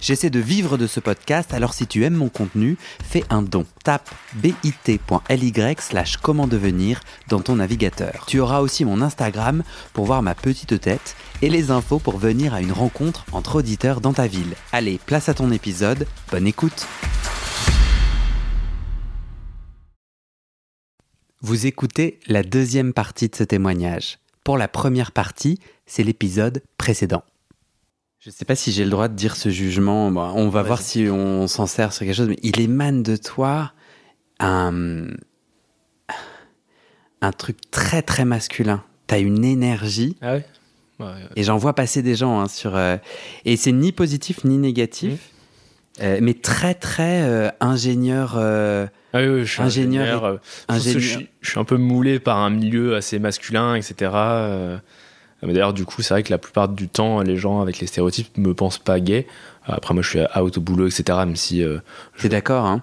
J'essaie de vivre de ce podcast, alors si tu aimes mon contenu, fais un don. Tape bit.ly slash comment devenir dans ton navigateur. Tu auras aussi mon Instagram pour voir ma petite tête et les infos pour venir à une rencontre entre auditeurs dans ta ville. Allez, place à ton épisode, bonne écoute Vous écoutez la deuxième partie de ce témoignage. Pour la première partie, c'est l'épisode précédent. Je ne sais pas si j'ai le droit de dire ce jugement. Bon, on va voir si on s'en sert sur quelque chose, mais il émane de toi un, un truc très très masculin. T'as une énergie. Ah ouais, ouais, ouais. Et j'en vois passer des gens hein, sur. euh, et c'est ni positif ni négatif, Mmh. euh, mais très très euh, ingénieur. Ah oui, oui, je suis Ingénieur ingénieur. je suis un peu moulé par un milieu assez masculin, etc. mais D'ailleurs, du coup, c'est vrai que la plupart du temps, les gens avec les stéréotypes me pensent pas gay. Après, moi, je suis out au boulot, etc. Même si. euh, T'es d'accord, hein?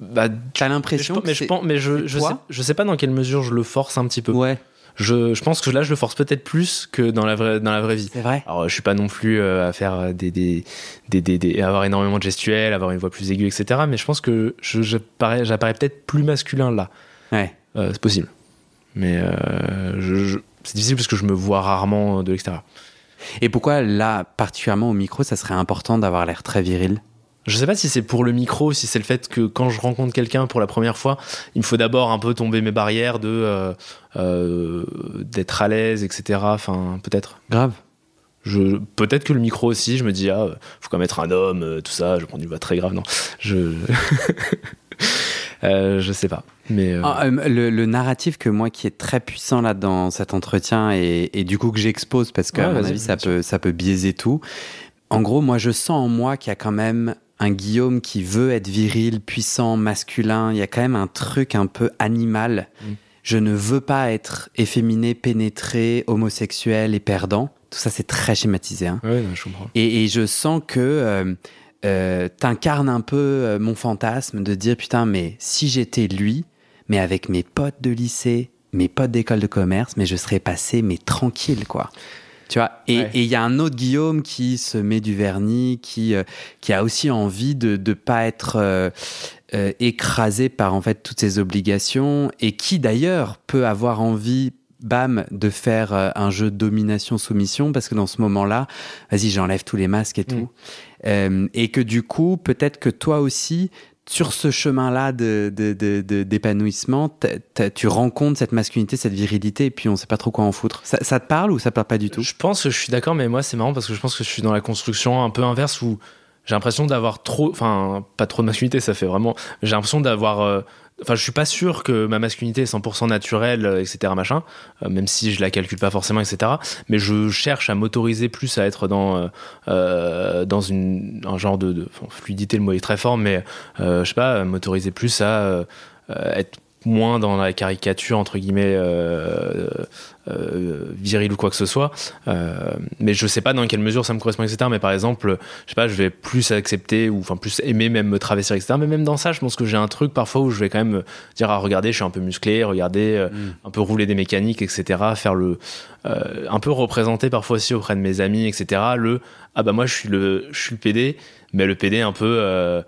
Bah, T'as mais je, l'impression pense- mais je pense, mais je, je sais, je sais pas dans quelle mesure je le force un petit peu. Ouais, Je, je pense que là, je le force peut-être plus que dans la vraie, dans la vraie vie. c'est vrai. Alors, je suis pas non plus euh, à faire des, des, des, des, avoir énormément de gestuels, avoir une voix plus aiguë, etc. Mais je pense que je, je parais- j'apparais peut-être plus masculin là. Ouais. Euh, c'est possible. Mais euh, je, je- c'est difficile parce que je me vois rarement de l'extérieur. Et pourquoi là, particulièrement au micro, ça serait important d'avoir l'air très viril? Je sais pas si c'est pour le micro, si c'est le fait que quand je rencontre quelqu'un pour la première fois, il me faut d'abord un peu tomber mes barrières de euh, euh, d'être à l'aise, etc. Enfin, peut-être. Grave. Je, peut-être que le micro aussi, je me dis, ah, faut quand même être un homme, euh, tout ça, je prends une voix très grave, non. Je. Euh, je sais pas. Mais. euh, Ah, euh, le, le narratif que moi qui est très puissant là dans cet entretien et, et du coup que j'expose parce qu'à Ouais, mon vas-y, avis ça peut, ça peut biaiser tout. En gros, moi je sens en moi qu'il y a quand même un Guillaume qui veut être viril, puissant, masculin. Il y a quand même un truc un peu animal. Mm. Je ne veux pas être efféminé, pénétré, homosexuel et perdant. Tout ça c'est très schématisé. Hein. Ouais, non, je comprends. Et, et je sens que euh, euh, t'incarnes un peu euh, mon fantasme de dire putain, mais si j'étais lui, mais avec mes potes de lycée, mes potes d'école de commerce, mais je serais passé, mais tranquille, quoi. Tu vois, et Ouais. il y a un autre Guillaume qui se met du vernis, qui, euh, qui a aussi envie de ne pas être euh, euh, écrasé par en fait toutes ses obligations, et qui d'ailleurs peut avoir envie, bam, de faire euh, un jeu de domination-soumission, parce que dans ce moment-là, vas-y, j'enlève tous les masques et tout. Euh, et que du coup, peut-être que toi aussi, sur ce chemin-là de, d'épanouissement, tu rencontres cette masculinité, cette virilité, et puis on sait pas trop quoi en foutre. Ça, ça te parle ou ça te parle pas du tout? Je pense que je suis d'accord, mais moi c'est marrant parce que je pense que je suis dans la construction un peu inverse où j'ai l'impression d'avoir trop, enfin pas trop de masculinité, ça fait vraiment. J'ai l'impression d'avoir, euh, enfin je suis pas sûr que ma masculinité est 100% naturelle, euh, etc. Machin, euh, même si je la calcule pas forcément, etc. Mais je cherche à m'autoriser plus à être dans euh, dans une un genre de, fluidité, le mot est très fort, mais je sais pas, m'autoriser plus à être moins dans la caricature entre guillemets euh, euh, viril ou quoi que ce soit. Euh, mais je sais pas dans quelle mesure ça me correspond etc mais par exemple je sais pas je vais plus accepter ou enfin plus aimer même me travestir etc mais même dans ça je pense que j'ai un truc parfois où je vais quand même dire ah regardez je suis un peu musclé regardez euh, Mm. un peu rouler des mécaniques etc faire le euh, un peu représenter parfois aussi auprès de mes amis etc le ah bah moi je suis le je suis le PD mais le PD un peu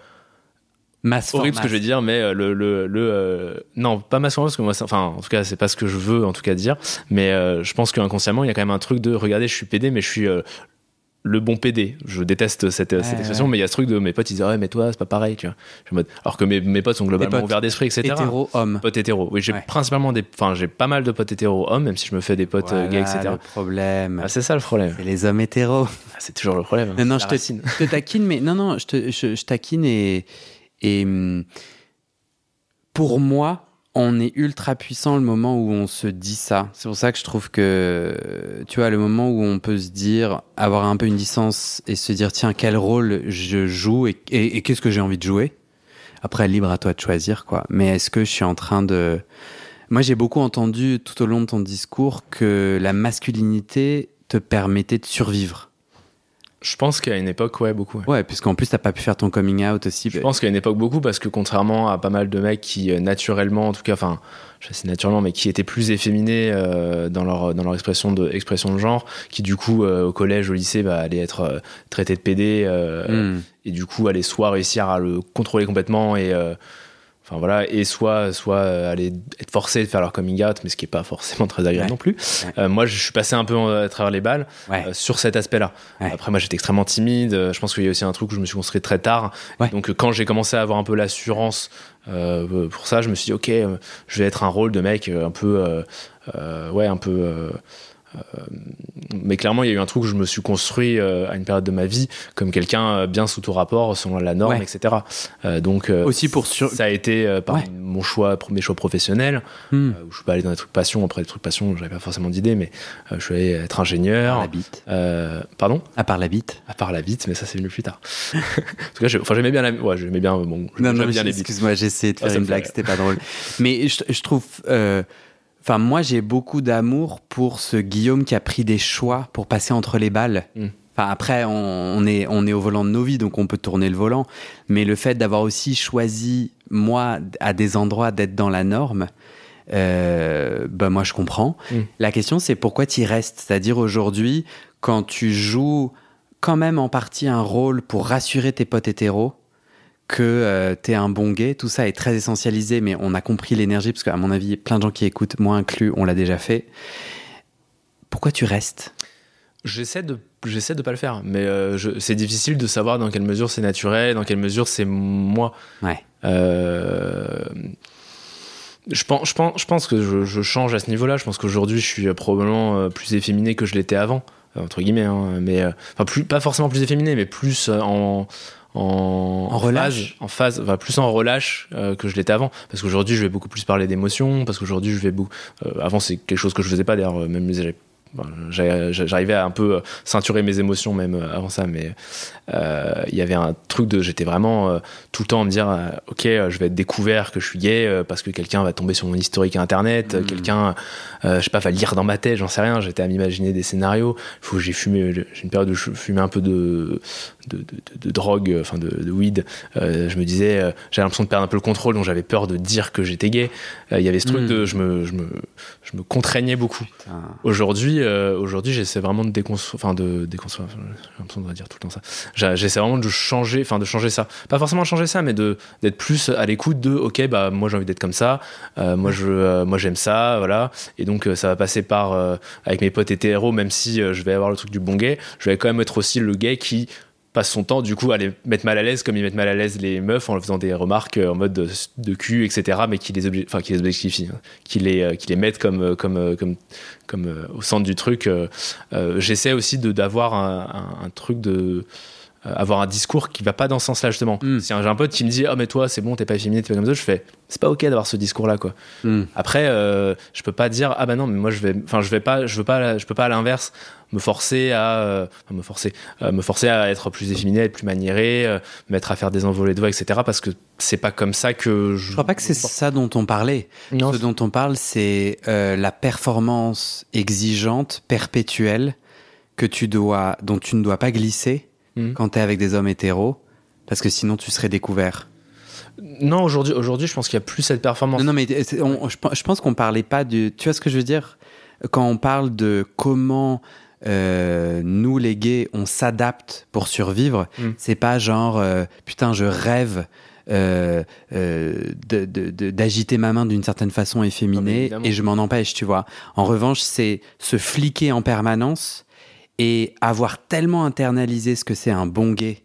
Masse horrible ce que je vais masse. dire, mais euh, le, le, le euh, non, pas massivement parce que moi, enfin, en tout cas, c'est pas ce que je veux en tout cas dire, mais euh, je pense qu'inconsciemment, il y a quand même un truc de regardez, je suis PD, mais je suis euh, le bon PD. Je déteste cette, Ouais, cette expression, ouais. mais il y a ce truc de mes potes, ils disent ouais, mais toi, c'est pas pareil, tu vois. Je alors que mes, mes potes sont globalement potes ouverts d'esprit, etc. Hétéro, homme. Potes hétéros. Oui, j'ai Ouais. principalement des, enfin, j'ai pas mal de potes hétéros hommes, même si je me fais des potes euh, gays, Voilà etc. le problème. Ah, c'est ça le problème. c'est les hommes hétéros. Ah, c'est toujours le problème. Non, non, C'est je te, racine. je te taquine, mais non, non, je, te, je, je taquine et, et hum, pour moi, on est ultra puissant le moment où on se dit ça. C'est pour ça que je trouve que, tu vois, le moment où on peut se dire, avoir un peu une licence et se dire, tiens, quel rôle je joue et qu'est-ce que j'ai envie de jouer? Après, libre à toi de choisir, quoi. Mais est-ce que je suis en train de. Moi, j'ai beaucoup entendu tout au long de ton discours que la masculinité te permettait de survivre. Je pense qu'à une époque, ouais, beaucoup. Ouais, ouais puisqu'en plus, t'as pas pu faire ton coming out aussi. Je pense qu'à une époque, beaucoup, parce que contrairement à pas mal de mecs qui, euh, naturellement, en tout cas, enfin, je sais naturellement, mais qui étaient plus efféminés euh, dans, leur, dans leur expression de, expression de genre, qui du coup, euh, au collège, au lycée, bah, allaient être traités de PD, hmm. et du coup, allaient soit réussir à le contrôler complètement et Enfin voilà, et soit, soit euh, aller être forcé de faire leur coming out, mais ce qui n'est pas forcément très agréable non plus. Euh, moi, je suis passé un peu à travers les balles euh, sur cet aspect-là. Après, moi, j'étais extrêmement timide. Je pense qu'il y a aussi un truc où je me suis construit très tard. Donc, quand j'ai commencé à avoir un peu l'assurance pour ça, je me suis dit, ok, je vais être un rôle de mec un peu, ouais, un peu euh, mais clairement, il y a eu un truc où je me suis construit euh, à une période de ma vie comme quelqu'un euh, bien sous tout rapport, selon la norme, etc. donc aussi pour ça a été par mon choix, mes choix professionnels. Hmm. où je suis pas allé dans des trucs passion. Après, des trucs passion, j'avais pas forcément d'idée, mais je suis allé être ingénieur. À la bite. pardon? À part la bite. À part la bite, mais ça c'est venu plus tard. en tout cas, j'aimais bien la, ouais, j'aimais bien. Bon, non, non, excuse-moi, j'ai essayé de faire une blague, c'était pas drôle. Mais je, je trouve. Enfin, moi, j'ai beaucoup d'amour pour ce Guillaume qui a pris des choix pour passer entre les balles. Hmm. Enfin, après, on, est, on est au volant de nos vies, donc on peut tourner le volant. Mais le fait d'avoir aussi choisi, moi, à des endroits, d'être dans la norme, euh, ben moi, je comprends. Hmm. La question, c'est pourquoi tu y restes? C'est-à-dire aujourd'hui, quand tu joues quand même en partie un rôle pour rassurer tes potes hétéros, que euh, tu es un bon gay, tout ça est très essentialisé, mais on a compris l'énergie, parce qu'à mon avis, plein de gens qui écoutent, moi inclus, on l'a déjà fait. Pourquoi tu restes? J'essaie de j'essaie de pas le faire, mais euh, c'est difficile de savoir dans quelle mesure c'est naturel, dans quelle mesure c'est moi. Ouais. Euh, je pense, je pense, je pense que je, je change à ce niveau-là. Je pense qu'aujourd'hui, je suis probablement plus efféminé que je l'étais avant, entre guillemets. Hein, mais enfin, plus, pas forcément plus efféminé, mais plus en en, en relâche en phase, enfin, plus en relâche euh, que je l'étais avant. Parce qu'aujourd'hui je vais beaucoup plus parler d'émotions parce qu'aujourd'hui je vais beaucoup euh, avant c'est quelque chose que je faisais pas d'ailleurs euh, j'arrivais à un peu ceinturer mes émotions même avant ça mais il y avait un truc de j'étais vraiment tout le temps à me dire ok je vais être découvert que je suis gay parce que quelqu'un va tomber sur mon historique internet mmh. quelqu'un je sais pas va lire dans ma tête j'en sais rien j'étais à m'imaginer des scénarios faut j'ai fumé j'ai une période où je fumais un peu de de, drogue, enfin de, weed, euh, je me disais, euh, j'avais l'impression de perdre un peu le contrôle, donc j'avais peur de dire que j'étais gay. Euh, il y avait ce truc hmm. de, je me, je me, je me contraignais beaucoup. Aujourd'hui, aujourd'hui, j'essaie vraiment de déconstruire, enfin de déconstruire, j'ai l'impression de dire tout le temps ça. J'essaie vraiment de changer, enfin de changer ça. Pas forcément changer ça, mais d'être plus à l'écoute de, ok, bah moi j'ai envie d'être comme ça, moi je, moi j'aime ça, voilà. Et donc ça va passer par avec mes potes hétéros, même si je vais avoir le truc du bon gay, je vais quand même être aussi le gay qui passe son temps du coup à les mettre mal à l'aise comme ils mettent mal à l'aise les meufs en faisant des remarques euh, en mode de, cul etc mais qui les enfin qui les objectifient hein. qui les euh, qui les mettent comme euh, comme comme comme au centre du truc j'essaie aussi de d'avoir un, un, truc de avoir un discours qui va pas dans ce sens-là justement. Mm. Si j'ai un pote qui me dit oh mais toi c'est bon t'es pas féminin t'es pas comme ça, je fais c'est pas ok d'avoir ce discours-là quoi. Mm. Après je peux pas dire ah bah non mais moi je vais enfin je vais pas je veux pas je peux pas à l'inverse me forcer à euh, me forcer euh, me forcer à être plus efféminé, être plus maniéré, euh, mettre à faire des envolées de voix, etc. Parce que c'est pas comme ça que je. Je crois pas que c'est ça dont on parlait. Ce dont on parle, c'est la performance exigeante, perpétuelle que tu dois, dont tu ne dois pas glisser hmm. quand tu es avec des hommes hétéros, parce que sinon tu serais découvert. Non, aujourd'hui, aujourd'hui, je pense qu'il y a plus cette performance. Non, mais je, pense qu'on parlait pas du. Tu vois ce que je veux dire? Quand on parle de comment euh, nous les gays, on s'adapte pour survivre. Mm. C'est pas genre euh, putain, je rêve euh, d'agiter ma main d'une certaine façon efféminée et je m'en empêche, tu vois. En revanche, c'est se fliquer en permanence et avoir tellement internalisé ce que c'est un bon gay,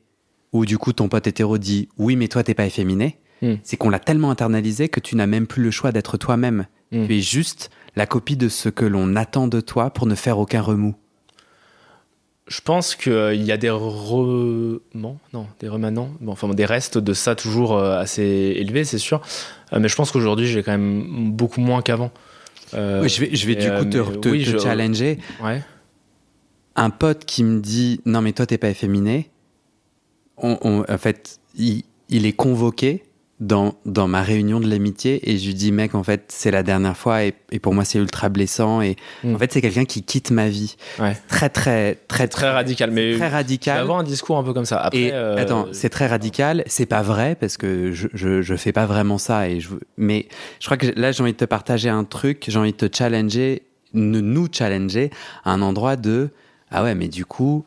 où du coup ton pote hétéro dit oui, mais toi t'es pas efféminé. Mm. C'est qu'on l'a tellement internalisé que tu n'as même plus le choix d'être toi-même. Mm. Tu es juste la copie de ce que l'on attend de toi pour ne faire aucun remous. Je pense qu'il euh, y a des remans, non, des remanents, bon, enfin des restes de ça toujours euh, assez élevés, c'est sûr. Euh, mais je pense qu'aujourd'hui, j'ai quand même beaucoup moins qu'avant. oui, je vais, je vais du coup te, challenger. Ouais. Un pote qui me dit non mais toi t'es pas efféminé, en fait il, est convoqué dans, dans ma réunion de l'amitié et je lui dis mec en fait c'est la dernière fois et, et pour moi c'est ultra blessant et Mm. en fait c'est quelqu'un qui quitte ma vie Ouais. très très très Très radical, mais très tu vas radical avoir un discours un peu comme ça. Après, et euh, attends c'est très radical c'est pas vrai parce que je, je, je fais pas vraiment ça et je mais je crois que là j'ai envie de te partager un truc j'ai envie de te challenger de nous challenger à un endroit de ah ouais mais du coup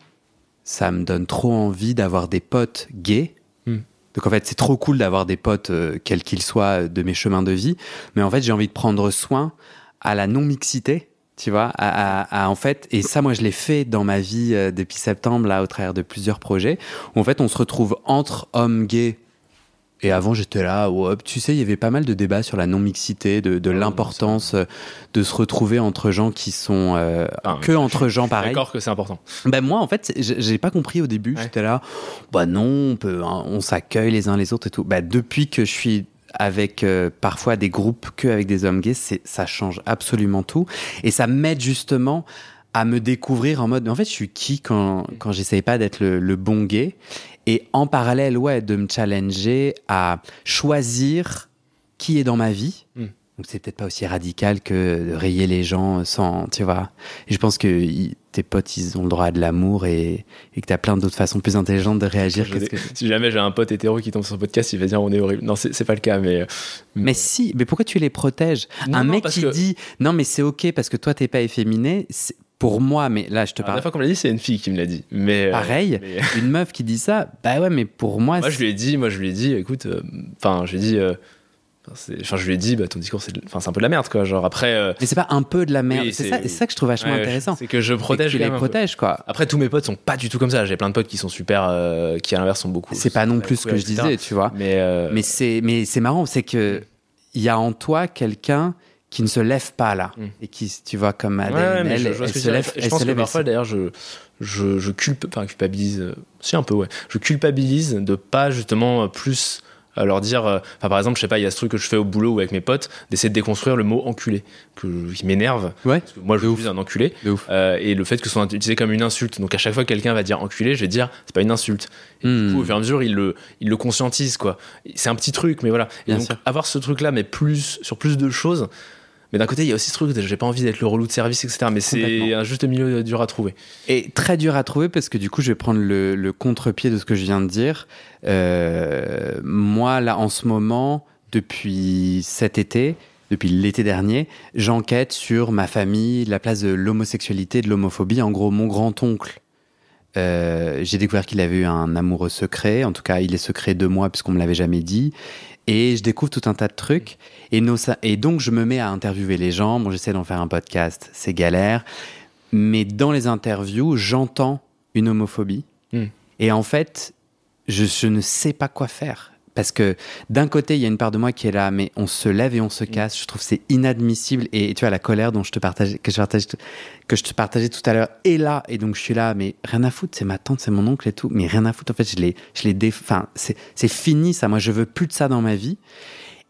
ça me donne trop envie d'avoir des potes gays Hmm. donc en fait, c'est trop cool d'avoir des potes, euh, quels qu'ils soient, euh, de mes chemins de vie. Mais en fait, j'ai envie de prendre soin à la non-mixité, tu vois, à, à- à, en fait, et ça, moi, je l'ai fait dans ma vie euh, depuis septembre, là, au travers de plusieurs projets, où en fait, on se retrouve entre hommes gays. Et avant, j'étais là, ouais, tu sais, il y avait pas mal de débats sur la non-mixité, de, de Ah l'importance euh, de se retrouver entre gens qui sont euh, Enfin, que entre gens pareils. D'accord que c'est important. Ben moi, en fait, j'ai pas compris au début. Ouais. J'étais là, bah non, on peut, hein, on s'accueille les uns les autres et tout. Bah depuis que je suis avec euh, parfois des groupes que avec des hommes gays, ça change absolument tout et ça m'aide justement à me découvrir en mode, mais en fait, je suis qui quand quand j'essaye pas d'être le, le bon gay? Et en parallèle, ouais, de me challenger à choisir qui est dans ma vie. Mm. Donc c'est peut-être pas aussi radical que de rayer les gens sans, tu vois. Et je pense que tes potes, ils ont le droit à de l'amour et, et que t'as plein d'autres façons plus intelligentes de réagir. Je que que- Si jamais j'ai un pote hétéro qui tombe sur ce podcast, il va dire on est horrible. Non, c'est pas le cas, mais. Mais si, mais pourquoi tu les protèges? Non, Un non, mec qui que- dit non mais c'est ok parce que toi t'es pas efféminé, pour moi, mais là je te La parle dernière fois qu'on me l'a dit, c'est une fille qui me l'a dit. Mais, euh, pareil, mais- une meuf qui dit ça, bah ouais mais pour moi, moi, je lui ai dit, moi, je lui ai dit, écoute, euh, enfin, je lui ai dit, euh, enfin, je lui ai dit, bah, ton discours, c'est, enfin, c'est un peu de la merde, quoi. Genre après. euh, mais c'est pas un peu de la merde, Oui, c'est ça, que je trouve vachement ouais, intéressant. C'est que je que protège tu quand les protèges quoi. Après, tous mes potes sont pas du tout comme ça. J'ai plein de potes qui sont super, euh, qui à l'inverse sont beaucoup. C'est pas non plus ce que je disais, tu vois. Mais, euh, Mais c'est mais c'est marrant, c'est que il y a en toi quelqu'un qui ne se lève pas là Mm. et qui tu vois comme ouais, elle, je, je elle se lève, je pense se que parfois, d'ailleurs, je, je, je culpe, enfin, culpabilise, euh, si un peu, ouais. Je culpabilise de pas justement euh, plus euh, leur dire, euh, enfin, par exemple, je sais pas, il y a ce truc que je fais au boulot ou avec mes potes, d'essayer de déconstruire le mot enculé, que, qui m'énerve. Ouais. Parce que moi, je suis un enculé. Euh, et le fait que ce soit utilisé comme une insulte. Donc, à chaque fois que quelqu'un va dire enculé, je vais dire, c'est pas une insulte. Et du Hmm. coup, au fur et à mesure, il le, il le conscientise, quoi. C'est un petit truc, mais voilà. Et Bien donc, sûr. avoir ce truc-là, mais plus, sur plus de choses. Mais d'un côté, il y a aussi ce truc j'ai pas envie d'être le relou de service, etc. Mais c'est un juste milieu dur à trouver. Et très dur à trouver parce que du coup, je vais prendre le, le contre-pied de ce que je viens de dire. Euh, moi, là, en ce moment, depuis cet été, depuis l'été dernier, j'enquête sur ma famille, la place de l'homosexualité, de l'homophobie. En gros, mon grand-oncle, euh, j'ai découvert qu'il avait eu un amoureux secret. En tout cas, il est secret de moi puisqu'on me l'avait jamais dit. Et je découvre tout un tas de trucs. Et, nos- et donc, je me mets à interviewer les gens. Bon, j'essaie d'en faire un podcast. C'est galère. Mais dans les interviews, j'entends une homophobie. Hmm. Et en fait, je, je ne sais pas quoi faire. Parce que d'un côté, il y a une part de moi qui est là, mais on se lève et on se casse. Je trouve c'est inadmissible. Et tu vois, la colère dont je te partageais, que je partageais, que je te partageais tout à l'heure est là. Et donc, je suis là, mais rien à foutre. C'est ma tante, c'est mon oncle et tout. Mais rien à foutre. En fait, je l'ai, je déf... Enfin, c'est, c'est fini, ça. Moi, je veux plus de ça dans ma vie.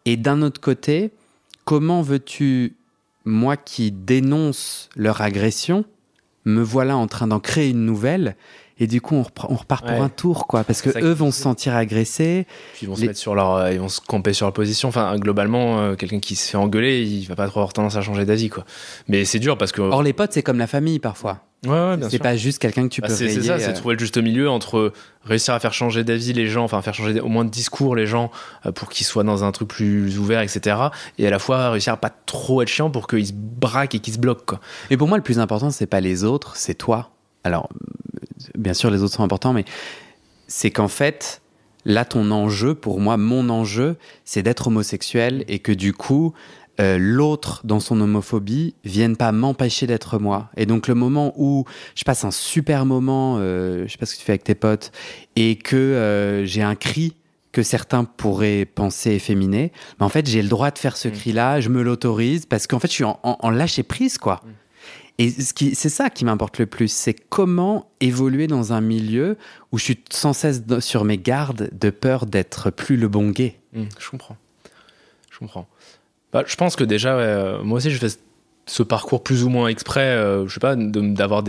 Et d'un autre côté, comment veux-tu, moi qui dénonce leur agression, me voilà en train d'en créer une nouvelle et du coup on, repart- on repart pour Ouais. un tour quoi parce que eux vont se sentir agressés Puis ils vont se mettre sur leur, euh, ils vont se camper sur leur position. Enfin, globalement, euh, quelqu'un qui se fait engueuler, il va pas trop avoir tendance à changer d'avis, quoi. Mais c'est dur parce que. or les potes c'est comme la famille parfois ouais, ouais, c'est pas juste quelqu'un que tu Bah, peux c'est ça, c'est euh, trouver le juste milieu entre réussir à faire changer d'avis les gens, enfin faire changer au moins de discours les gens euh, pour qu'ils soient dans un truc plus ouvert, etc. Et à la fois réussir à pas trop être chiant pour qu'ils se braquent et qu'ils se bloquent, quoi. Et pour moi, le plus important, c'est pas les autres, c'est toi. Alors, bien sûr, les autres sont importants, mais c'est qu'en fait, là, ton enjeu, pour moi, mon enjeu, c'est d'être homosexuel et que du coup, euh, l'autre, dans son homophobie, vienne pas m'empêcher d'être moi. Et donc, le moment où je passe un super moment, euh, je sais pas ce que tu fais avec tes potes, et que euh, j'ai un cri que certains pourraient penser efféminé, mais en fait, j'ai le droit de faire ce Mm. cri-là, je me l'autorise, parce qu'en fait, je suis en, en- en lâcher prise, quoi. Et ce c'est ça qui m'importe le plus, c'est comment évoluer dans un milieu où je suis sans cesse sur mes gardes de peur d'être plus le bon gay. Hmm, je comprends. Je comprends. Bah, je pense que déjà, euh, moi aussi, je fais ce parcours plus ou moins exprès, euh, je sais pas, d'avoir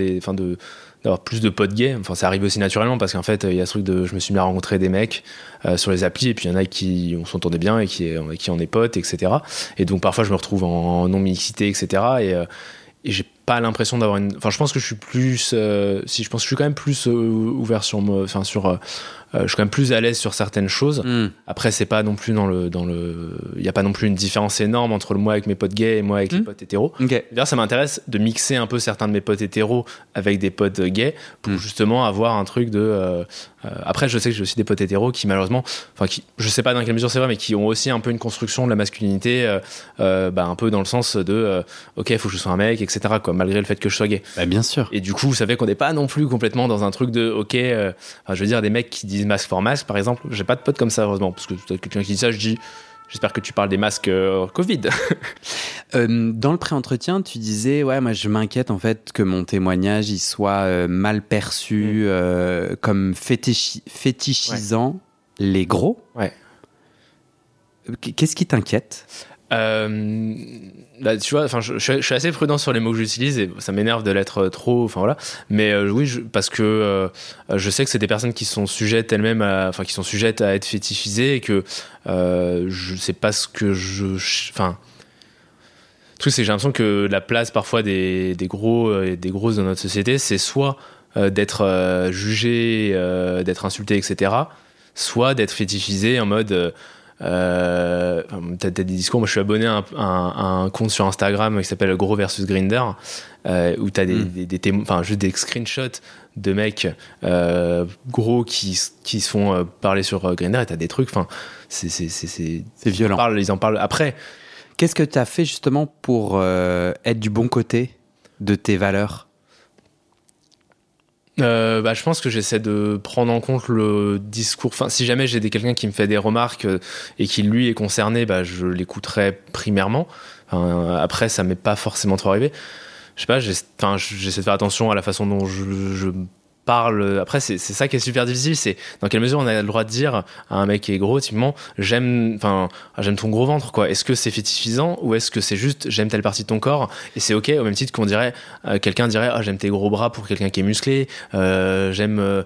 plus de potes gays. Enfin, ça arrive aussi naturellement parce qu'en fait, il y a ce truc de je me suis mis à rencontrer des mecs euh, sur les applis et puis il y en a qui on s'entendait bien et qui, qui en est potes, etc. Et donc parfois, je me retrouve en non-mixité, etc. Et, euh, et pas l'impression d'avoir une. Enfin, je pense que je suis plus. Euh, si je pense que je suis quand même plus ouvert sur. Enfin, sur euh, je suis quand même plus à l'aise sur certaines choses. Hmm. Après, c'est pas non plus dans le, dans le, il y a pas non plus une différence énorme entre le moi avec mes potes gays et moi avec les Hmm. potes hétéros. D'ailleurs, ça m'intéresse de mixer un peu certains de mes potes hétéros avec des potes gays pour Mm. justement avoir un truc de. euh, euh, après, je sais que j'ai aussi des potes hétéros qui malheureusement, enfin, qui, je sais pas dans quelle mesure c'est vrai, mais qui ont aussi un peu une construction de la masculinité, euh, euh, bah, un peu dans le sens de, euh, ok, il faut que je sois un mec, etc. Quoi, malgré le fait que je sois gay. Bah, bien sûr. Et du coup, vous savez qu'on n'est pas non plus complètement dans un truc de, ok, euh, je veux dire, des mecs qui disent masque for masque, par exemple. J'ai pas de potes comme ça, heureusement, parce que quelqu'un qui dit ça, je dis. J'espère que tu parles des masques euh, Covid. Euh, dans le pré-entretien, tu disais, ouais, moi je m'inquiète en fait que mon témoignage il soit euh, mal perçu Mm. comme fétichi- fétichisant les gros. Ouais. Qu'est-ce qui t'inquiète? Euh, bah, tu vois, enfin, je, suis- assez prudent sur les mots que j'utilise et ça m'énerve de l'être trop. Enfin voilà. Mais euh, oui, parce que euh, je sais que c'est des personnes qui sont sujettes elles-mêmes, enfin qui sont sujettes à être fétichisées et que je sais pas ce que je, enfin. Le truc, c'est j'ai l'impression que la place parfois des, des gros et des grosses dans notre société, c'est soit d'être jugé, d'être insulté, etc., soit d'être fétichisé en mode. Euh, t'as t'as des discours. Moi, je suis abonné à un, à un- à un compte sur Instagram qui s'appelle Gros versus Grinder, euh, où t'as des, Mm. des, des témo- enfin, juste des screenshots de mecs euh, gros qui, qui se font euh, parler sur euh, Grinder et t'as des trucs. Enfin, c'est c'est c'est c'est- C'est ils en violent. parlent, ils en parlent après. Qu'est-ce que tu as fait justement pour euh, être du bon côté de tes valeurs? Euh, bah, je pense que j'essaie de prendre en compte le discours. Enfin, si jamais j'ai quelqu'un qui me fait des remarques euh, et qui lui est concerné, bah, je l'écouterai primairement. Enfin, après, ça m'est pas forcément trop arrivé. Je sais pas, j'essaie de faire attention à la façon dont je parle. Après, c'est ça qui est super difficile. C'est dans quelle mesure on a le droit de dire à un mec qui est gros, typiquement, j'aime, enfin, j'aime ton gros ventre, quoi. Est-ce que c'est fétichisant ou est-ce que c'est juste j'aime telle partie de ton corps et c'est ok au même titre qu'on dirait, euh, quelqu'un dirait, ah, j'aime tes gros bras pour quelqu'un qui est musclé, euh, j'aime. euh,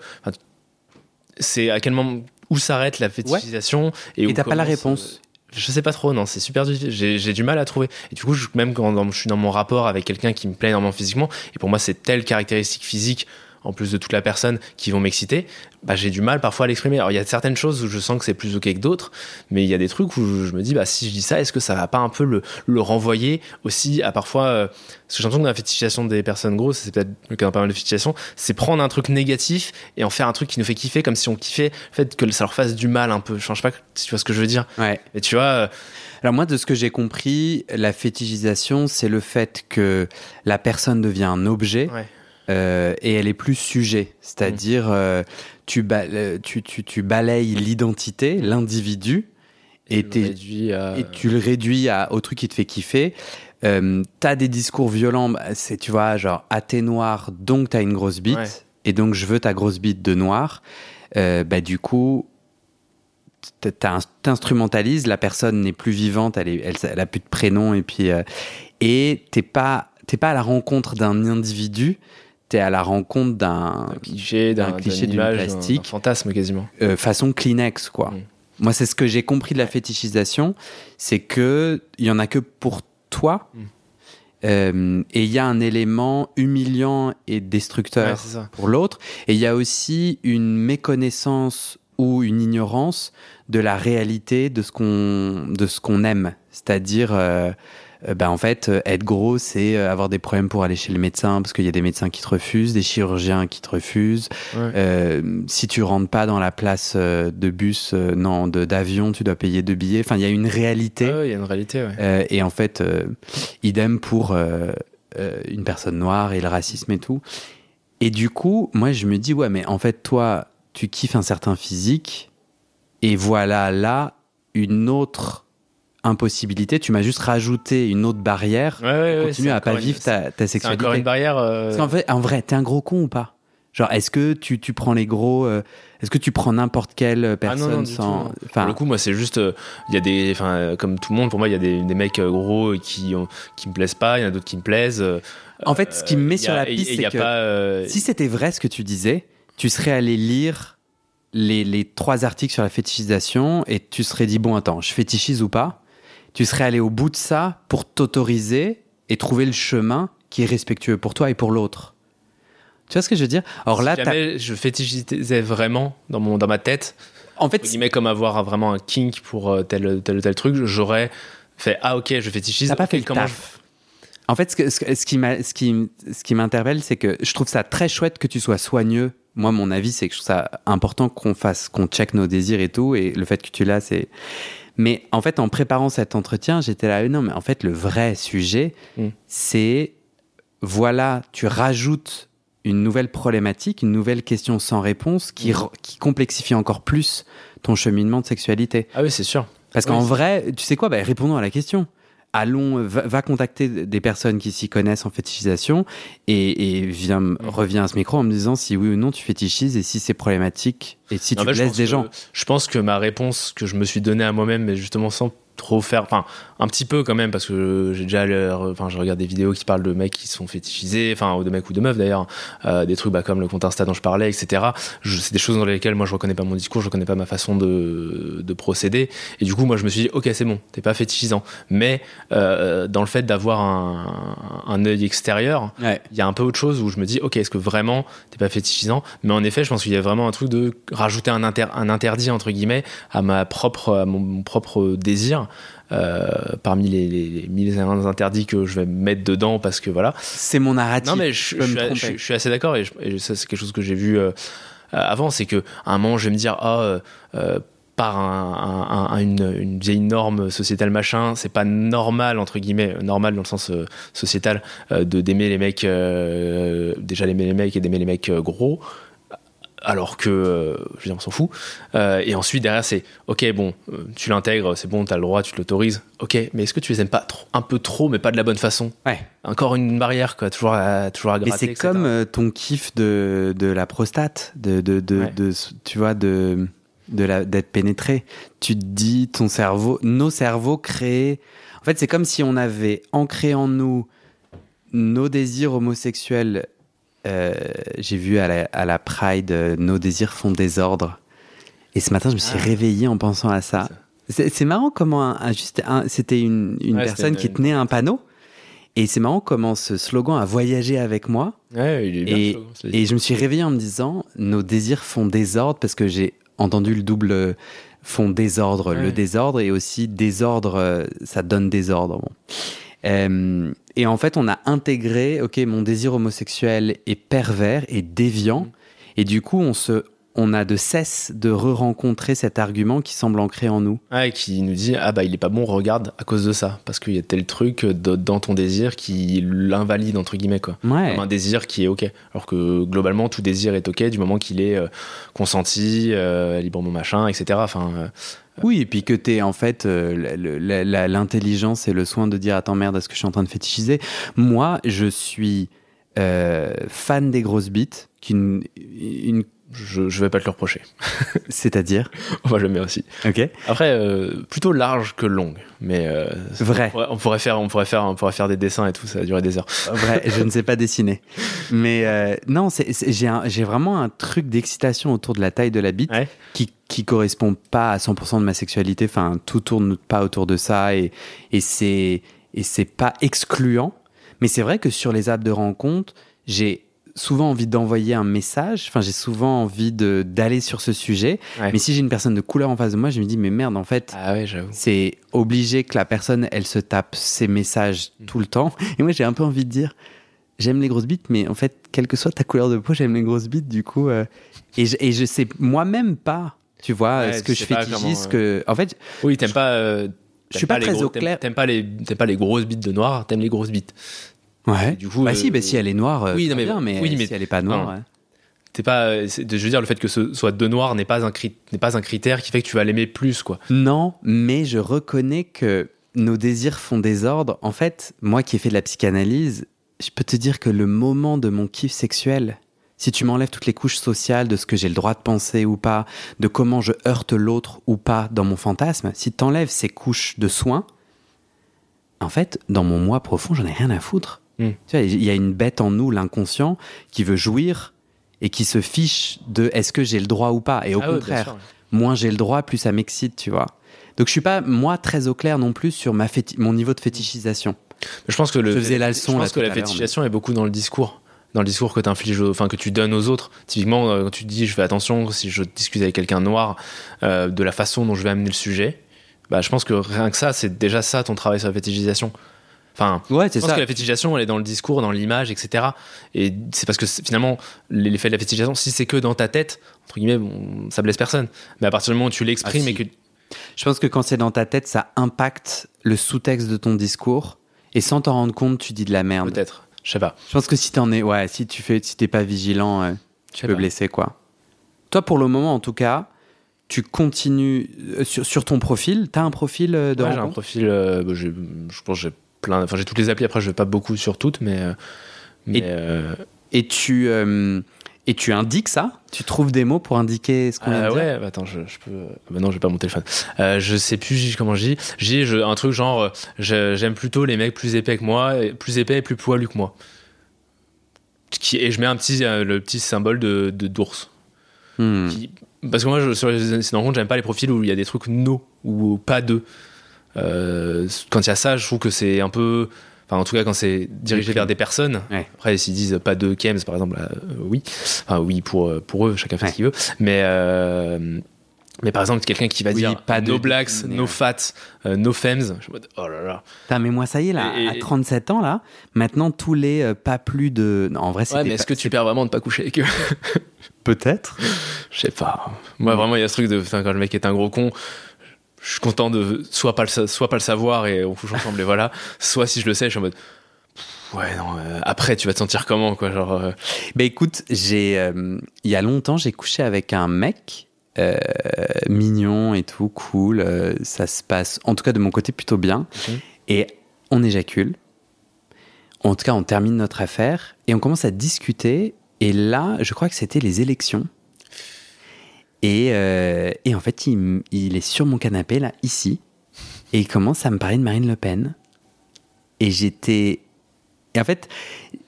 c'est à quel moment où s'arrête la fétichisation et, t'as pas la réponse euh, je sais pas trop, non, c'est super difficile. J'ai j'ai du mal à trouver. Et du coup, je- même quand dans- je suis dans mon rapport avec quelqu'un qui me plaît énormément physiquement, et pour moi, c'est telle caractéristique physique, en plus de toute la personne, qui vont m'exciter, bah, j'ai du mal parfois à l'exprimer. Alors, il y a certaines choses où je sens que c'est plus ok que d'autres, mais il y a des trucs où je me dis, bah, si je dis ça, est-ce que ça va pas un peu le, le renvoyer aussi à parfois. euh, parce que j'ai l'impression que dans la fétichisation des personnes grosses, c'est peut-être le cas dans pas mal de fétichisation, c'est prendre un truc négatif et en faire un truc qui nous fait kiffer, comme si on kiffait le fait que ça leur fasse du mal un peu. Je sais pas si tu vois ce que je veux dire. Ouais. Et tu vois. euh, Alors moi, de ce que j'ai compris, la fétichisation, c'est le fait que la personne devient un objet Ouais. Euh, et elle est plus sujet. C'est-à-dire, euh, tu, ba- euh, tu, tu, tu balayes l'identité, l'individu, et, tu le réduis à- et tu le réduis à, au truc qui te fait kiffer. Euh, t'as des discours violents, bah, c'est, tu vois, genre, ah, t'es noir, donc t'as une grosse bite, Ouais. et donc je veux ta grosse bite de noir. Euh, bah, du coup, t'instrumentalises, la personne n'est plus vivante, elle, est, elle, elle a plus de prénom, et puis, et t'es pas, t'es pas à la rencontre d'un individu, t'es à la rencontre d'un, un cliché, d'un cliché d'une plastique. fantasme quasiment. euh, façon Kleenex, quoi. Mm. Moi, c'est ce que j'ai compris de la fétichisation, c'est que il y en a que pour toi, Mm. euh, et il y a un élément humiliant et destructeur Ouais, pour l'autre, et il y a aussi une méconnaissance ou une ignorance de la réalité de ce qu'on de ce qu'on aime, c'est-à-dire euh, euh, ben en fait euh, être gros c'est euh, avoir des problèmes pour aller chez le médecin parce qu'il y a des médecins qui te refusent, des chirurgiens qui te refusent, Ouais. euh, si tu rentres pas dans la place de bus, non, d'avion, tu dois payer deux billets. Enfin, il y a une réalité. Ah ouais, il y a une réalité, ouais. Euh, et en fait, euh, idem pour une personne noire et le racisme et tout. Et du coup, moi, je me dis, ouais, mais en fait, toi, tu kiffes un certain physique, et voilà là une autre impossibilité. Tu m'as juste rajouté une autre barrière. Ouais, ouais, ouais, Continue c'est à pas une- vivre ta, ta C'est encore sexualité. une barrière. euh, Parce qu'en fait, en vrai, t'es un gros con ou pas? Genre, est-ce que tu, tu prends les gros. euh, est-ce que tu prends n'importe quelle personne Ah non, non, du sans. Pour Enfin, le coup, moi, c'est juste. euh, Il y a des. Enfin, euh, comme tout le monde, pour moi, il y a des, des mecs euh, gros qui, ont, qui me plaisent pas, il y en a d'autres qui me plaisent. euh, en fait, ce qui me met sur a- la piste, c'est que pas. euh, si c'était vrai ce que tu disais, tu serais allé lire les, les trois articles sur la fétichisation et tu serais dit bon, attends, je fétichise ou pas? Tu serais allé au bout de ça pour t'autoriser et trouver le chemin qui est respectueux pour toi et pour l'autre. Tu vois ce que je veux dire? Alors là, si t'as- jamais je fétichisais vraiment dans, mon, dans ma tête, en fait, guillemets, comme avoir vraiment un kink pour euh, tel, tel tel truc, j'aurais fait Ah, ok, je fétichise. T'as pas fait le comment taf. En fait, ce, que- ce que- ce qui m'a- ce qui, ce qui m'interpelle, c'est que je trouve ça très chouette que tu sois soigneux. Moi, mon avis, c'est que je trouve ça important qu'on fasse, qu'on check nos désirs et tout. Et le fait que tu l'as, c'est. Mais en fait, en préparant cet entretien, j'étais là, non, mais en fait, le vrai sujet, Mm. c'est voilà, tu rajoutes une nouvelle problématique, une nouvelle question sans réponse qui, Mm. qui complexifie encore plus ton cheminement de sexualité. Ah oui, c'est sûr. Parce Oui, qu'en vrai, tu sais quoi bah, Répondons à la question. Allons, va, va contacter des personnes qui s'y connaissent en fétichisation et, et viens, Mm. reviens à ce micro en me disant si oui ou non tu fétichises et si c'est problématique et si tu je blesses des que- gens. Je pense que ma réponse que je me suis donnée à moi-même, mais justement sans trop faire, enfin un petit peu quand même, parce que j'ai déjà, enfin je regarde des vidéos qui parlent de mecs qui sont fétichisés, enfin ou de mecs ou de meufs d'ailleurs, euh, des trucs bah, comme le compte Insta dont je parlais, etc. Je- C'est des choses dans lesquelles moi je reconnais pas mon discours, je reconnais pas ma façon de, de procéder, et du coup moi je me suis dit ok c'est bon, t'es pas fétichisant, mais euh, dans le fait d'avoir un, un œil extérieur, Ouais. il y a un peu autre chose où je me dis, ok, est-ce que vraiment t'es pas fétichisant? Mais en effet, je pense qu'il y a vraiment un truc de rajouter un, inter- un interdit entre guillemets à ma propre, à mon, mon propre désir. Euh, parmi les, les, les mille interdits que je vais mettre dedans parce que voilà. C'est mon narratif. Non mais je, suis, je- assez d'accord et, ça c'est quelque chose que j'ai vu euh, avant, c'est que à un moment je vais me dire ah euh, par un- un- un- une, une vieille norme sociétale machin, c'est pas normal entre guillemets, normal dans le sens euh, sociétal euh, de d'aimer les mecs euh, déjà d'aimer les mecs et d'aimer les mecs gros. Alors que, euh, je veux dire, on s'en fout. Euh, et ensuite, derrière, c'est OK, bon, euh, tu l'intègres, c'est bon, t'as le droit, tu l'autorises. OK, mais est-ce que tu les aimes pas trop, un peu trop, mais pas de la bonne façon? Ouais. Encore une barrière, quoi, toujours à, toujours à Mais c'est comme ton kiff de, de la prostate, de, de, de, Ouais. de- tu vois, de, de la- d'être pénétré. Tu te dis, ton cerveau, nos cerveaux créés. En fait, c'est comme si on avait ancré en nous nos désirs homosexuels. Euh, J'ai vu à la, à la Pride, euh, nos désirs font désordre. Et ce matin, je me suis Ah. réveillé en pensant à ça. C'est marrant comment un, un- juste un- c'était une, une Ouais, personne qui tenait un panneau. Et c'est marrant comment ce slogan a voyagé avec moi. Ouais, il est bien, Et, slogan, je me suis réveillé en me disant, nos désirs font désordre parce que j'ai entendu le double euh, font désordre, Ouais. le désordre et aussi désordre, ça donne désordre. Bon. Euh, et en fait, on a intégré, ok, mon désir homosexuel est pervers et déviant, Mm. et du coup, on se, on a de cesse de re-rencontrer cet argument qui semble ancré en nous. Ouais, qui nous dit ah bah il est pas bon, regarde à cause de ça, parce qu'il y a tel truc de- dans ton désir qui l'invalide entre guillemets quoi. Ouais. Comme un désir qui est ok, alors que globalement tout désir est ok du moment qu'il est euh, consenti, euh, librement machin, etc. Enfin, euh, Oui, et puis que tu en fait euh, l'intelligence et le soin de dire attends merde, est-ce que je suis en train de fétichiser? Moi, je suis euh, fan des grosses bites, qui une- je, je vais pas te le reprocher. c'est-à-dire, Moi j'aime bien aussi. ok, Après euh, plutôt large que longue, mais euh, Vrai. On pourrait, on pourrait faire, on pourrait faire, on pourrait faire des dessins et tout, ça va durer des heures. vrai, je ne sais pas dessiner, mais euh, non, j'ai vraiment un truc d'excitation autour de la taille de la bite Ouais. qui qui correspond pas à 100% de ma sexualité. Enfin, tout tourne pas autour de ça et et c'est et c'est pas excluant. Mais c'est vrai que sur les apps de rencontre, j'ai souvent envie d'envoyer un message. Enfin, j'ai souvent envie d'aller sur ce sujet. Ouais. Mais si j'ai une personne de couleur en face de moi, je me dis mais merde, en fait. Ah ouais. C'est obligé que la personne, elle se tape ses messages Mm. tout le temps. Et moi, j'ai un peu envie de dire, j'aime les grosses bites, mais en fait, quelle que soit ta couleur de peau, j'aime les grosses bites, du coup. euh, et, je, et je sais moi-même pas, tu vois, Ouais, ce que je fétichise, comment, que. En fait, Oui, t'aimes pas. euh, Je suis pas très gros- au clair. T'aimes pas les, pas les grosses bites de noir, t'aimes les grosses bites. Ouais. du coup, bah euh, si, bah si elle est noire, euh, oui, non, mais- bien, mais, oui, mais- si elle est pas noire, pas. euh, Je veux dire, le fait que ce soit de noir n'est pas un n'est pas un critère qui fait que tu vas l'aimer plus, quoi. Non, mais je reconnais que nos désirs font désordre. En fait, moi qui ai fait de la psychanalyse, je peux te dire que le moment de mon kiff sexuel, si tu m'enlèves toutes les couches sociales de ce que j'ai le droit de penser ou pas, de comment je heurte l'autre ou pas dans mon fantasme, si tu enlèves ces couches de soins, en fait, dans mon moi profond, j'en ai rien à foutre. Mm. Tu vois, il y a une bête en nous, l'inconscient, qui veut jouir et qui se fiche de est-ce que j'ai le droit ou pas. Et au Ah contraire, sûr, moins j'ai le droit, plus ça m'excite, tu vois. Donc je suis pas, moi, très au clair non plus sur ma féti- mon niveau de fétichisation. Mais Je pense que le, Je faisais la leçon, Je là, pense que la fétichisation est beaucoup dans le discours. Dans le discours que tu infliges, enfin que tu donnes aux autres. Typiquement, euh, quand tu dis, je fais attention si je discute avec quelqu'un noir, euh, de la façon dont je vais amener le sujet. Bah, je pense que rien que ça, c'est déjà ça ton travail sur la fétichisation. Enfin, Ouais, c'est ça. que la fétichisation, elle est dans le discours, dans l'image, etc. Et c'est parce que finalement, l'effet de la fétichisation, si c'est que dans ta tête, entre guillemets, bon, ça blesse personne. Mais à partir du moment où tu l'exprimes Ah, si. et que Je pense que quand c'est dans ta tête, ça impacte le sous-texte de ton discours. Et sans t'en rendre compte, tu dis de la merde. peut-être, je sais pas. Je pense que si t'en es, ouais, si tu fais, si t'es pas vigilant, euh, tu peux pas. blesser quoi. Toi, pour le moment, en tout cas, tu continues euh, sur, sur ton profil. T'as un profil euh, de Ouais, j'ai un profil, bah, je pense que j'ai plein, enfin j'ai toutes les applis. Après, je vais pas beaucoup sur toutes, mais, euh, mais Et- euh, et tu euh, et tu indiques ça? Tu trouves des mots pour indiquer ce qu'on euh, de dire? ouais, bah, attends, je, je peux. Bah non, j'ai pas mon téléphone. Je sais plus comment je dis. J'ai je- un truc genre, j'aime plutôt les mecs plus épais que moi, et- plus épais et plus poilus que moi. Qui, et je mets un petit, le petit symbole de d'ours. Hmm. Parce que moi, je, sur les sites de rencontre, j'aime pas les profils où il y a des trucs no ou pas de. Euh, quand il y a ça, je trouve que c'est un peu. Enfin, en tout cas, quand c'est dirigé vers des personnes. Ouais. Après, s'ils disent pas de Kems, par exemple, là, euh, oui. Enfin, oui, pour, euh, pour eux, chacun fait Ouais. ce qu'il veut. Mais. euh, mais par exemple, quelqu'un qui va Oui, dire pas de- no blacks, mais no ouais. fats, euh, no femmes, je en mode, oh là là. Putain, mais moi, ça y est, là, Et- à et- 37 ans, là, maintenant, tous les pas plus de. Non, en vrai, c'était Ouais, mais est-ce que tu perds vraiment de pas coucher avec eux? Peut-être. Je sais pas. Moi, vraiment, il y a ce truc de. Quand le mec est un gros con, je suis content de soit pas le, sa- soit pas le savoir et on couche ensemble et voilà. Soit si je le sais, je suis en mode. Ouais, non, euh, après, tu vas te sentir comment, quoi. Genre. euh, Bah écoute, j'ai euh, il y a longtemps, j'ai couché avec un mec mignon et tout, cool. ça se passe, en tout cas de mon côté, plutôt bien. Et on éjacule. En tout cas, on termine notre affaire et on commence à discuter. Et là, je crois que c'était les élections. Et, euh, et en fait, il, est sur mon canapé, là, ici. Et il commence à me parler de Marine Le Pen. Et j'étais. Et en fait,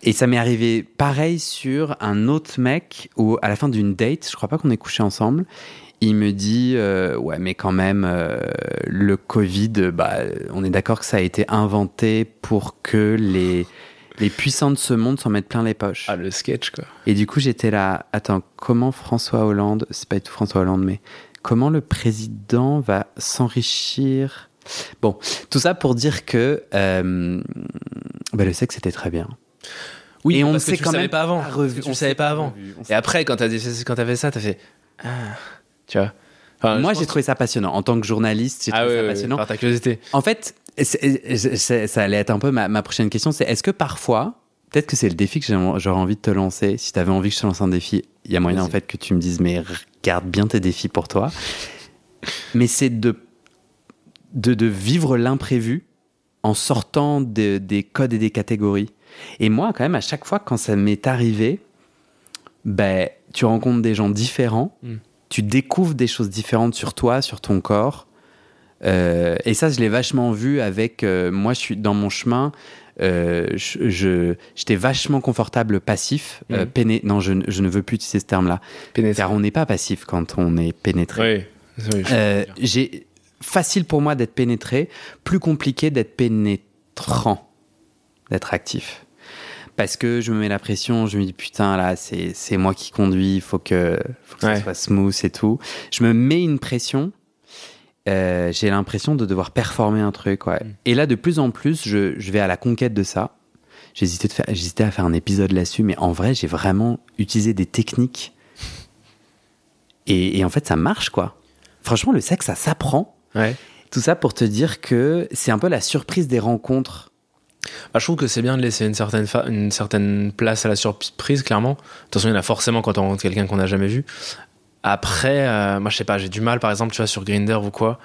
et ça m'est arrivé pareil sur un autre mec où, à la fin d'une date, je crois pas qu'on ait couché ensemble, il me dit euh, Ouais, mais quand même, euh, le Covid, bah, on est d'accord que ça a été inventé pour que les, les puissants de ce monde s'en mettent plein les poches. Ah, le sketch, quoi. Et du coup, j'étais là, attends, comment François Hollande, c'est pas du tout François Hollande, mais comment le président va s'enrichir? Bon, tout ça pour dire que euh, bah, le sexe était très bien. Oui, Et on ne sait quand même pas avant. revu- on le savais s'est pas avant. revu, Et après, quand t'as fait ça, t'as fait. Ah, tu vois. Enfin, Moi, j'ai trouvé ça passionnant. En tant que journaliste, j'ai Ah trouvé ouais, ça ouais, passionnant. par ta curiosité. En fait, ça allait être un peu ma, ma prochaine question, c'est est-ce que parfois, peut-être que c'est le défi que j'aurais envie de te lancer, si tu avais envie que je te lance un défi, il y a moyen en fait que tu me dises, mais garde bien tes défis pour toi. Mais c'est de, de, de vivre l'imprévu en sortant de- des codes et des catégories. Et moi, quand même, à chaque fois quand ça m'est arrivé, ben, tu rencontres des gens différents, Mm. tu découvres des choses différentes sur toi, sur ton corps. Euh, et ça, je l'ai vachement vu avec. euh, moi, je suis dans mon chemin. euh, je- j'étais vachement confortable passif. Mhm. péné- non, je, ne- je ne veux plus utiliser ce terme-là. Car on n'est pas passif quand on est pénétré. Oui. j'ai facile pour moi d'être pénétré, plus compliqué d'être pénétrant, d'être actif. Parce que je me mets la pression, je me dis putain là c'est moi qui conduis, il faut que, faut que ça soit smooth et tout. Je me mets une pression, euh, j'ai l'impression de devoir performer un truc. Ouais. Mm. Et là de plus en plus je, je vais à la conquête de ça. J'hésitais j'hésitais à faire un épisode là-dessus, mais en vrai j'ai vraiment utilisé des techniques. Et, et en fait ça marche quoi. Franchement le sexe ça s'apprend. Ouais. Tout ça pour te dire que c'est un peu la surprise des rencontres. Bah, je trouve que c'est bien de laisser une certaine, fa- une certaine place à la surprise, clairement. De toute façon, il y en a forcément quand on rencontre quelqu'un qu'on n'a jamais vu. Après, euh, moi, je sais pas, j'ai du mal, par exemple, tu vois, sur Grinder ou quoi,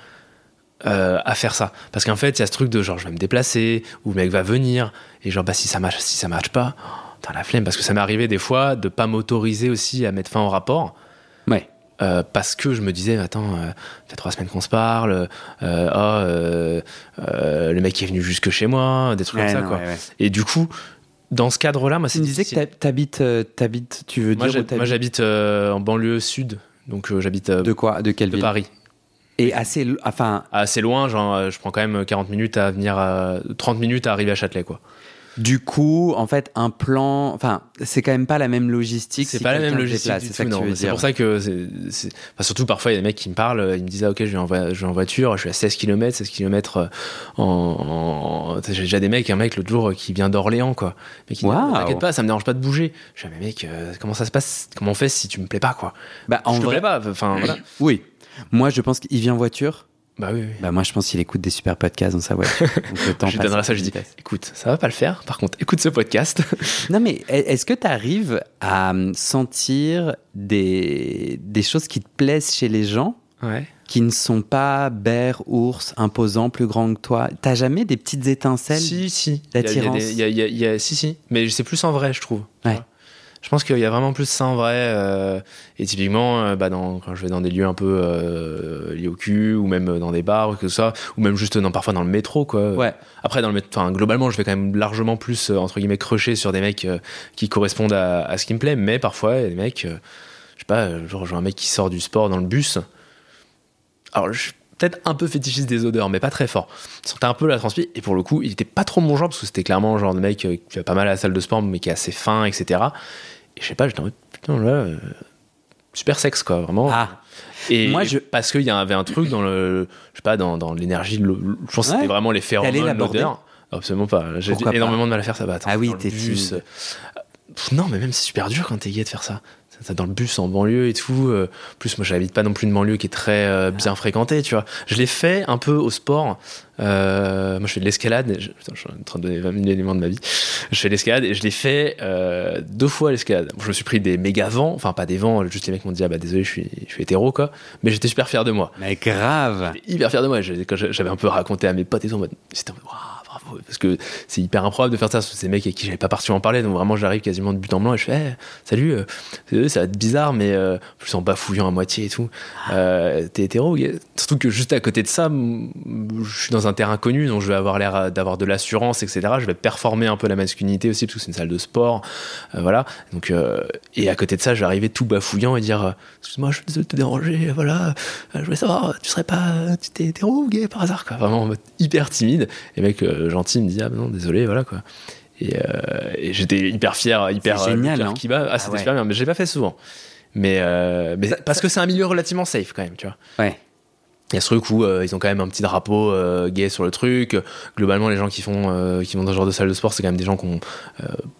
euh, à faire ça. Parce qu'en fait, il y a ce truc de genre, je vais me déplacer, ou le mec va venir, et genre, bah, si ça match, si ça match pas, putain, la flemme, parce que ça m'est arrivé des fois de pas m'autoriser aussi à mettre fin au rapport. Ouais. Euh, parce que je me disais, attends, euh, ça fait trois semaines qu'on se parle, euh, oh, le mec est venu jusque chez moi, des trucs Ouais, comme ça, quoi. ouais, ouais. Et du coup, dans ce cadre-là, moi, Tu c'est me disais que difficile. t'hab- t'habites, t'habites, tu veux Moi, dire moi, j'habite en banlieue sud, donc euh, j'habite euh, De quoi? De quelle de ville? Paris. Et assez, enfin, Assez loin, genre, euh, je prends quand même 40 minutes à venir, à- 30 minutes à arriver à Châtelet, quoi. Du coup, en fait, un plan, enfin, c'est quand même pas la même logistique. C'est si pas la même logistique c'est ça que tu non. veux C'est dire. pour ça que c'est, c'est- enfin, surtout parfois il y a des mecs qui me parlent, ils me disent ah ok je vais en, voi- je vais en voiture, je suis à 16 km, 16 km en, en- j'ai déjà des mecs, un mec l'autre jour euh, qui vient d'Orléans quoi, mais qui dit Waouh. Ah, t'inquiète pas, ça me dérange pas de bouger. Je dis mais mec euh, comment ça se passe, comment on fait si tu me plais pas quoi? Bah, en Je te vrai, plais pas, enfin voilà. oui. Moi, je pense qu'il vient en voiture. Bah oui. oui. Bah, moi, je pense qu'il écoute des super podcasts dans sa voiture. Donc, je lui donnerai ça, je toute dis vitesse. écoute ça va pas le faire, par contre écoute ce podcast. Non, mais est-ce que tu arrives à hum, sentir des, des choses qui te plaisent chez les gens ouais. qui ne sont pas bear, ours, imposants, plus grands que toi? T'as jamais des petites étincelles Si, si. D'attirance? Si, si. Mais c'est plus en vrai, je trouve. Ouais. Je pense qu'il y a vraiment plus ça en vrai. euh, et typiquement, euh, bah, dans, quand je vais dans des lieux un peu euh, liés au cul, ou même dans des bars, ou que ça, ou même juste dans, parfois dans le métro, quoi. Ouais. Après, dans le métro, enfin, globalement, je vais quand même largement plus, euh, entre guillemets, crocher sur des mecs euh, qui correspondent à, à ce qui me plaît. Mais parfois, il y a des mecs, je sais pas, genre, je vois un mec qui sort du sport dans le bus. Alors, je suis peut-être un peu fétichiste des odeurs, mais pas très fort. Il sentait un peu la transpi, et pour le coup, il était pas trop mon genre, parce que c'était clairement le genre de mec euh, qui va pas mal à la salle de sport, mais qui est assez fin, etc. Et je sais pas, j'étais en mode, putain, là, euh, super sexe, quoi, vraiment. Ah, Et Moi, je- parce qu'il y avait un truc dans le, je sais pas, dans, dans l'énergie, je pense que Ouais. c'était vraiment les phéromones, l'odeur. Absolument pas. J'ai pas énormément de mal à faire ça. Bah, attends, Ah oui, t'es timide. euh, Non, mais même c'est super dur quand t'es gay de faire ça. Dans le bus en banlieue et tout. euh, plus, moi, j'habite pas non plus une banlieue qui est très euh, bien fréquentée, tu vois. Je l'ai fait un peu au sport. Euh, moi, je fais de l'escalade. je- Putain, je suis en train de donner 20 000 éléments de ma vie. Je fais de l'escalade et je l'ai fait euh, deux fois à l'escalade. Je me suis pris des méga vents. Enfin, pas des vents, juste les mecs m'ont dit, ah bah désolé, je suis, je suis hétéro, quoi. Mais j'étais super fier de moi. mais grave. J'étais hyper fier de moi. J'avais un peu raconté à mes potes et tout, en mode, c'était en mode, Waouh, bravo. Parce que c'est hyper improbable de faire ça. des mecs avec qui j'avais pas particulièrement parlé. Donc vraiment, j'arrive quasiment de but en blanc et je fais, Eh, salut, euh, ça va être bizarre, mais euh, plus en bafouillant à moitié et tout. Euh, T'es hétéro, Surtout que juste à côté de ça, je suis dans un terrain connu, donc je vais avoir l'air euh, d'avoir de l'assurance, etc. Je vais performer un peu la masculinité aussi, parce que c'est une salle de sport. Euh, voilà. Donc, et à côté de ça, je vais arriver tout bafouillant et dire, excuse-moi, je suis désolé de te déranger, voilà. Je voulais savoir, tu serais pas, tu t'es hétéro ou gay par hasard, quoi. Vraiment en mode hyper timide. Et mec gentil me dit, ah non, désolé, voilà, quoi. Et, euh, et j'étais hyper fier, hyper C'est génial, hyper hein. kiba. Ah, c'était ouais. super bien, mais je l'ai pas fait souvent. Mais, euh, mais parce que c'est un milieu relativement safe quand même, tu vois. Ouais. Il y a ce truc où euh, ils ont quand même un petit drapeau euh, gay sur le truc. Globalement, les gens qui font, euh, qui vont dans ce genre de salle de sport, c'est quand même des gens qui ont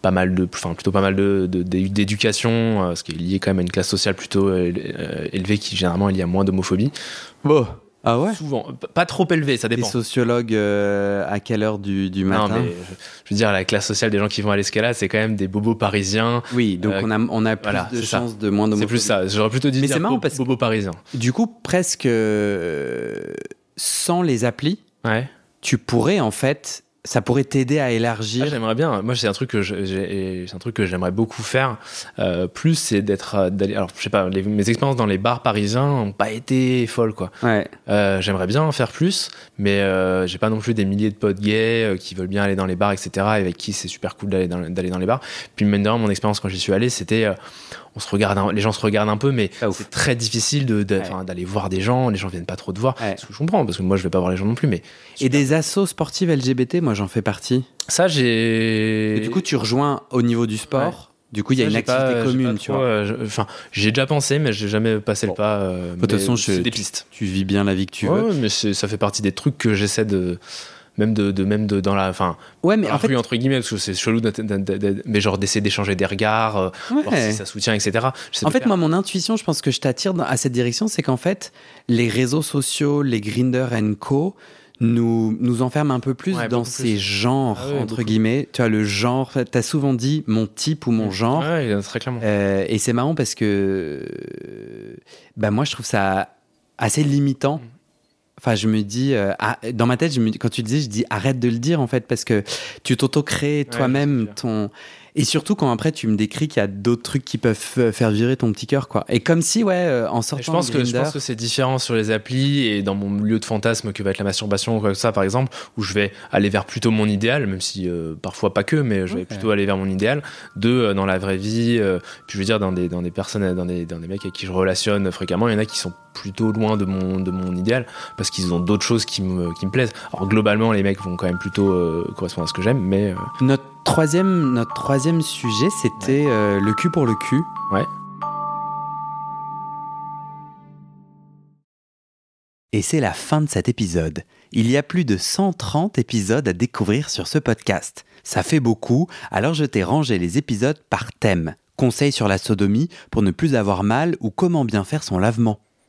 pas mal de, enfin plutôt pas mal de de- d'é- d'éducation, ce qui est lié quand même à une classe sociale plutôt élevée, qui généralement il y a moins d'homophobie. Bon. Ah ouais Souvent, pas trop élevée, ça dépend. sociologues euh, à quelle heure du, du Non, matin mais je, je veux dire, la classe sociale des gens qui vont à l'escalade, c'est quand même des bobos parisiens. Oui, donc Euh, on a, on a plus voilà, de c'est chances de moins C'est d'homophobie. plus ça. J'aurais plutôt dit Mais dire c'est marrant bo- parce bobos parisiens. Du coup, presque euh, sans les applis, Ouais. tu pourrais en fait, ça pourrait t'aider à Ah, élargir. j'aimerais bien. Moi, c'est un truc que j'ai- c'est un truc que j'aimerais beaucoup faire. Euh, plus, c'est d'être euh, d'aller. Alors, je sais pas. les- mes expériences dans les bars parisiens n'ont pas été folles, quoi. ouais. Euh, j'aimerais bien en faire plus, mais euh, j'ai pas non plus des milliers de potes gays qui veulent bien aller dans les bars, etc. et avec qui c'est super cool d'aller dans, d'aller dans les bars. Puis même mon expérience quand j'y suis allé, c'était on se regarde, un- les gens se regardent un peu, mais c'est très difficile de, Ouais. d'aller voir des gens. Les gens viennent pas trop te voir. Ouais. Ce que je comprends parce que moi je vais pas voir les gens non plus, mais Et des assos sportives LGBT, moi j'en fais partie. ça j'ai. Et du coup, tu rejoins au niveau du sport. Du coup, il y a une j'ai pas- activité j'ai commune, tu vois. euh, je- Enfin, j'y ai déjà pensé, mais j'ai jamais passé Bon. le pas. euh, De toute façon, je- des pistes. Tu vis bien la vie que tu Ouais, veux. ouais, mais ça fait partie des trucs que j'essaie de même de, de même de dans la enfin Ouais, mais en fait, rue, entre guillemets parce que c'est chelou mais genre d'essayer d'échanger des regards euh, voir si ça soutient etc En fait, faire. moi, mon intuition, je pense que je t'attire à cette direction, c'est qu'en fait, les réseaux sociaux, les Grinder Co, nous, nous enferment un peu plus Ouais, dans ces plus. genres, Ah ouais, entre beaucoup. guillemets. Tu as le genre, tu as souvent dit mon type ou mon genre. ouais très clairement Euh, et c'est marrant parce que bah moi, je trouve ça assez limitant. Mm. Enfin, je me dis, euh, ah, dans ma tête, je me, dis- quand tu disais, je dis arrête de le dire en fait, parce que tu t'auto-crées toi-même ton. Et surtout quand après tu me décris qu'il y a d'autres trucs qui peuvent faire virer ton petit cœur, quoi. Et comme si, ouais, euh, en sortant. Je pense, que, je pense que c'est différent sur les applis et dans mon lieu de fantasme que va être la masturbation ou quoi que ça, par exemple, où je vais aller vers plutôt mon idéal, même si euh, parfois pas que, mais je vais plutôt aller vers mon idéal. De euh, dans la vraie vie, puis je veux dire dans des dans des personnes, dans des dans des mecs avec qui je relationne fréquemment, il y en a qui sont plutôt loin de mon de mon idéal parce qu'ils ont d'autres choses qui me qui me plaisent. Alors globalement, les mecs vont quand même plutôt correspondre à ce que j'aime, mais notre troisième, notre troisième sujet, c'était euh, le cul pour le cul. Ouais. Et c'est la fin de cet épisode. Il y a plus de 130 épisodes à découvrir sur ce podcast. Ça fait beaucoup, alors je t'ai rangé les épisodes par thème. Conseils sur la sodomie pour ne plus avoir mal ou comment bien faire son lavement.